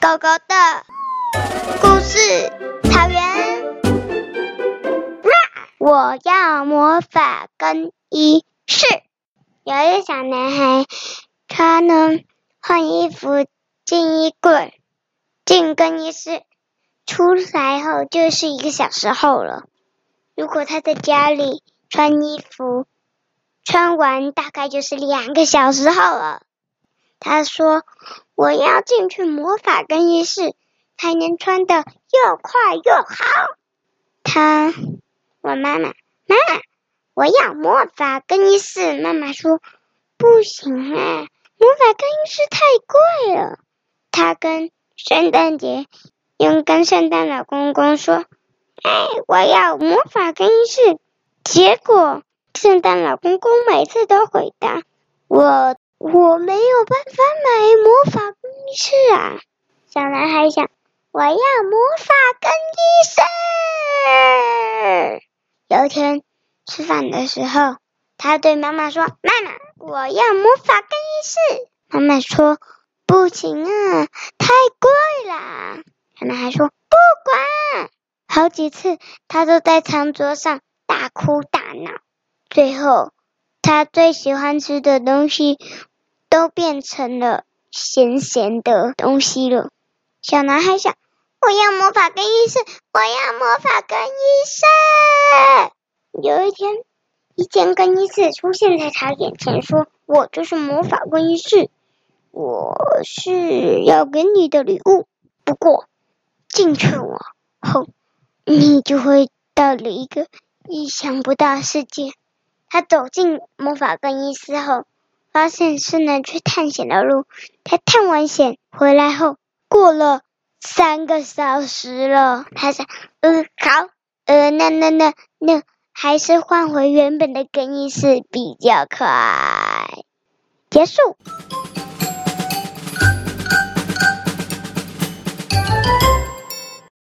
狗狗的故事，草原。我要魔法更衣室。有一个小男孩，他呢换衣服进衣柜，进更衣室，出来后就是一个小时后了。如果他在家里穿衣服，穿完大概就是两个小时后了。他说：“我要进去魔法更衣室，才能穿得又快又好。”他问妈妈：“妈妈，我要魔法更衣室。”妈妈说：“不行啊，魔法更衣室太贵了。”他跟圣诞节，又跟圣诞老公公说：“哎，我要魔法更衣室。”结果圣诞老公公每次都回答：“我。”我没有办法买魔法更衣室啊！小男孩想，我要魔法更衣室。有一天吃饭的时候，他对妈妈说：“妈妈，我要魔法更衣室。”妈妈说：“不行啊，太贵了。”小男孩说：“不管。”好几次，他都在餐桌上大哭大闹。最后，他最喜欢吃的东西。都变成了咸咸的东西了。小男孩想：“我要魔法更衣室，我要魔法更衣室。”有一天，一间更衣室出现在他眼前，说：“我就是魔法更衣室，我是要给你的礼物。不过进去了后，你就会到了一个意想不到的世界。”他走进魔法更衣室后。发现是能去探险的路。他探完险回来后，过了三个小时了。他想，呃，好，呃，那那那那，还是换回原本的更衣室比较快。结束。